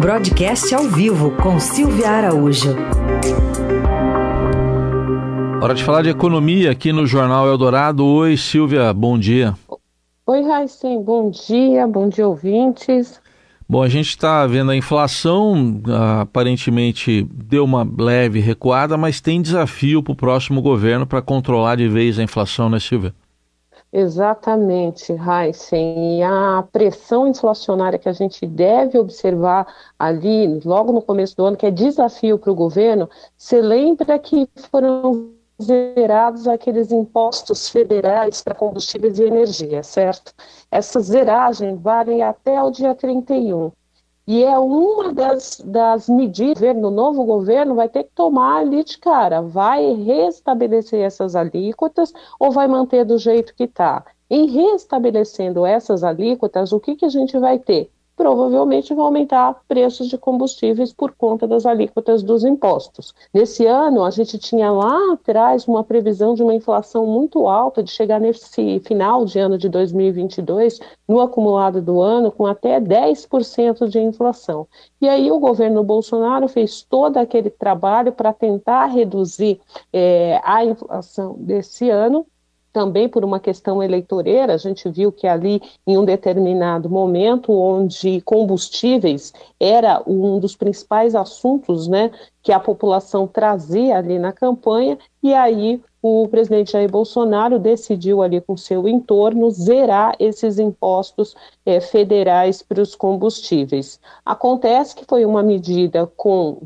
Broadcast ao vivo com Silvia Araújo. Hora de falar de economia aqui no Jornal Eldorado. Oi, Silvia, bom dia. Oi, Raicem, bom dia, bom dia, ouvintes. Bom, a gente está vendo a inflação, aparentemente deu uma leve recuada, mas tem desafio para o próximo governo para controlar de vez a inflação, né, Silvia? Exatamente, Heisen. E a pressão inflacionária que a gente deve observar ali, logo no começo do ano, que é desafio para o governo, você lembra que foram zerados aqueles impostos federais para combustíveis e energia, certo? Essa zeragem vale até o dia 31. E é uma das, das medidas que o novo governo vai ter que tomar ali de cara. Vai restabelecer essas alíquotas ou vai manter do jeito que está? Em restabelecendo essas alíquotas, o que, que a gente vai ter? Provavelmente vai aumentar preços de combustíveis por conta das alíquotas dos impostos. Nesse ano, a gente tinha lá atrás uma previsão de uma inflação muito alta, de chegar nesse final de ano de 2022, no acumulado do ano, com até 10% de inflação. E aí o governo Bolsonaro fez todo aquele trabalho para tentar reduzir é, a inflação desse ano também por uma questão eleitoreira, a gente viu que ali, em um determinado momento, onde combustíveis era um dos principais assuntos né, que a população trazia ali na campanha, e aí o presidente Jair Bolsonaro decidiu ali com seu entorno zerar esses impostos é, federais para os combustíveis. Acontece que foi uma medida com,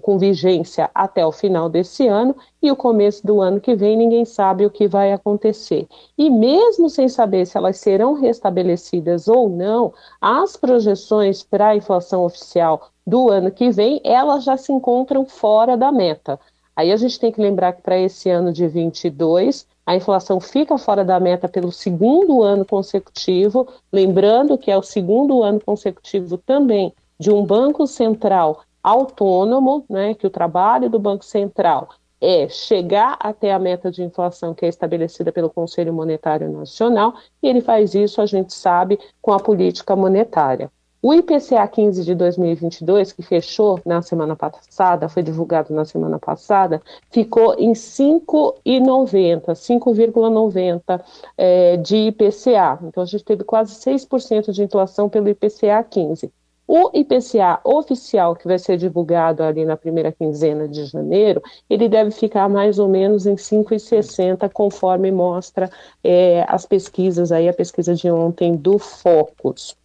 com vigência até o final desse ano e o começo do ano que vem ninguém sabe o que vai acontecer. E mesmo sem saber se elas serão restabelecidas ou não, as projeções para a inflação oficial do ano que vem, elas já se encontram fora da meta. Aí a gente tem que lembrar que para esse ano de 22, a inflação fica fora da meta pelo segundo ano consecutivo, lembrando que é o segundo ano consecutivo também de um Banco Central autônomo, né, que o trabalho do Banco Central é chegar até a meta de inflação que é estabelecida pelo Conselho Monetário Nacional, e ele faz isso, a gente sabe, com a política monetária. O IPCA 15 de 2022, que fechou na semana passada, foi divulgado na semana passada, ficou em 5,90, 5,90 é, de IPCA. Então a gente teve quase 6% de inflação pelo IPCA 15. O IPCA oficial, que vai ser divulgado ali na primeira quinzena de janeiro, ele deve ficar mais ou menos em 5,60, conforme mostra é, as pesquisas aí, a pesquisa de ontem do Focus.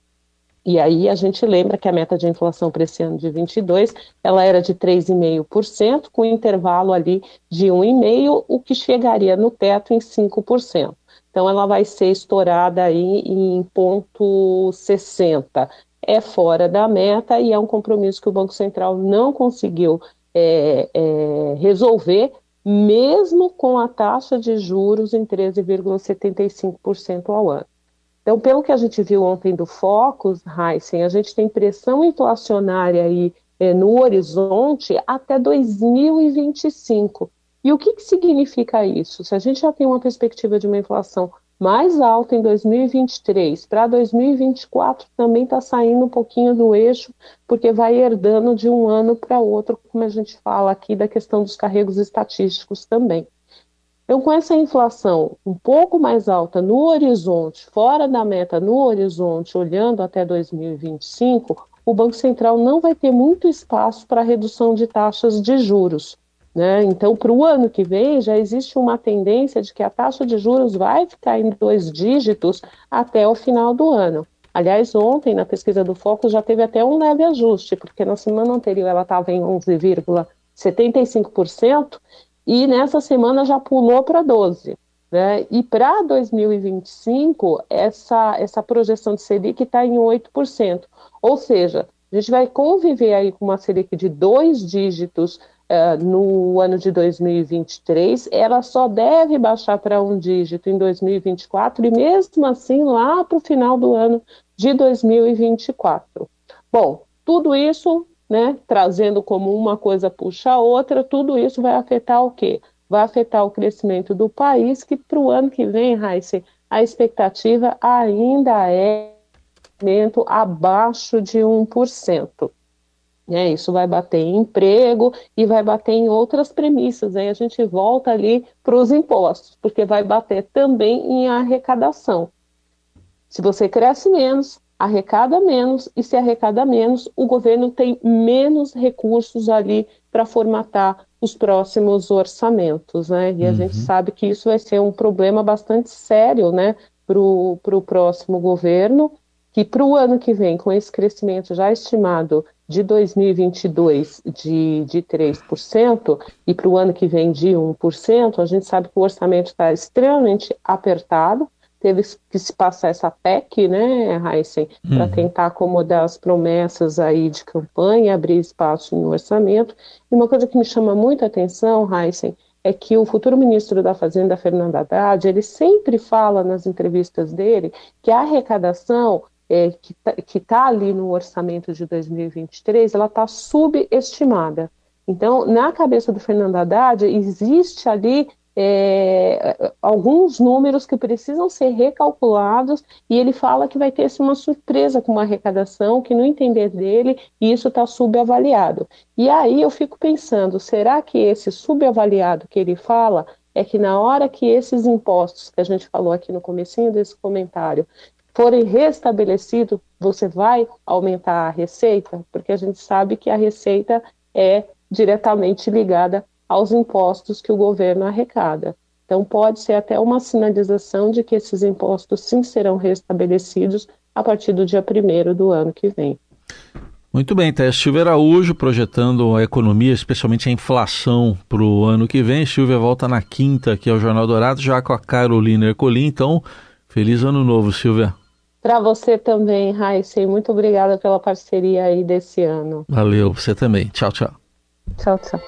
E aí a gente lembra que a meta de inflação para esse ano de 22, ela era de 3,5%, com intervalo ali de 1,5%, o que chegaria no teto em 5%. Então ela vai ser estourada aí em ponto 60. É fora da meta e é um compromisso que o Banco Central não conseguiu é, é, resolver, mesmo com a taxa de juros em 13,75% ao ano. Então, pelo que a gente viu ontem do Focus, Heisen, a gente tem pressão inflacionária aí é, no horizonte até 2025. E o que, que significa isso? Se a gente já tem uma perspectiva de uma inflação mais alta em 2023, para 2024 também está saindo um pouquinho do eixo, porque vai herdando de um ano para outro, como a gente fala aqui da questão dos carregos estatísticos também. Então, com essa inflação um pouco mais alta no horizonte, fora da meta no horizonte, olhando até 2025, o Banco Central não vai ter muito espaço para redução de taxas de juros. Né? Então, para o ano que vem, já existe uma tendência de que a taxa de juros vai ficar em dois dígitos até o final do ano. Aliás, ontem, na pesquisa do Focus, já teve até um leve ajuste, porque na semana anterior ela estava em 11,75%, e nessa semana já pulou para 12. Né? E para 2025, essa, essa projeção de Selic está em 8%. Ou seja, a gente vai conviver aí com uma Selic de dois dígitos uh, no ano de 2023, ela só deve baixar para um dígito em 2024 e mesmo assim lá para o final do ano de 2024. Bom, tudo isso né, trazendo como uma coisa puxa a outra, tudo isso vai afetar o quê? Vai afetar o crescimento do país, que para o ano que vem, Raíssa, a expectativa ainda é aumento abaixo de 1%. Né? Isso vai bater em emprego e vai bater em outras premissas. Aí a gente volta ali para os impostos, porque vai bater também em arrecadação. Se você cresce menos, arrecada menos, e se arrecada menos, o governo tem menos recursos ali para formatar os próximos orçamentos, né? E a uhum. gente sabe que isso vai ser um problema bastante sério, né, para o próximo governo, que para o ano que vem, com esse crescimento já estimado de 2022 de, de 3% e para o ano que vem de 1%, a gente sabe que o orçamento está extremamente apertado, teve que se passar essa PEC, né, Heisen, uhum. para tentar acomodar as promessas aí de campanha, abrir espaço no orçamento. E uma coisa que me chama muita atenção, Heisen, é que o futuro ministro da Fazenda, Fernando Haddad, ele sempre fala nas entrevistas dele que a arrecadação é, que está tá ali no orçamento de 2023, ela está subestimada. Então, na cabeça do Fernando Haddad, existe ali é, alguns números que precisam ser recalculados e ele fala que vai ter assim, uma surpresa com uma arrecadação que, no entender dele, isso está subavaliado. E aí eu fico pensando, será que esse subavaliado que ele fala é que na hora que esses impostos que a gente falou aqui no comecinho desse comentário forem restabelecidos, você vai aumentar a receita? Porque a gente sabe que a receita é diretamente ligada aos impostos que o governo arrecada. Então, pode ser até uma sinalização de que esses impostos sim serão restabelecidos a partir do dia 1 do ano que vem. Muito bem, Tess. Silvia Araújo projetando a economia, especialmente a inflação para o ano que vem. Silvia volta na quinta aqui ao Jornal Dourado, já com a Carolina Ercolim. Então, feliz ano novo, Silvia. Para você também, Raíssa, muito obrigada pela parceria aí desse ano. Valeu, você também. Tchau, tchau. Tchau, tchau.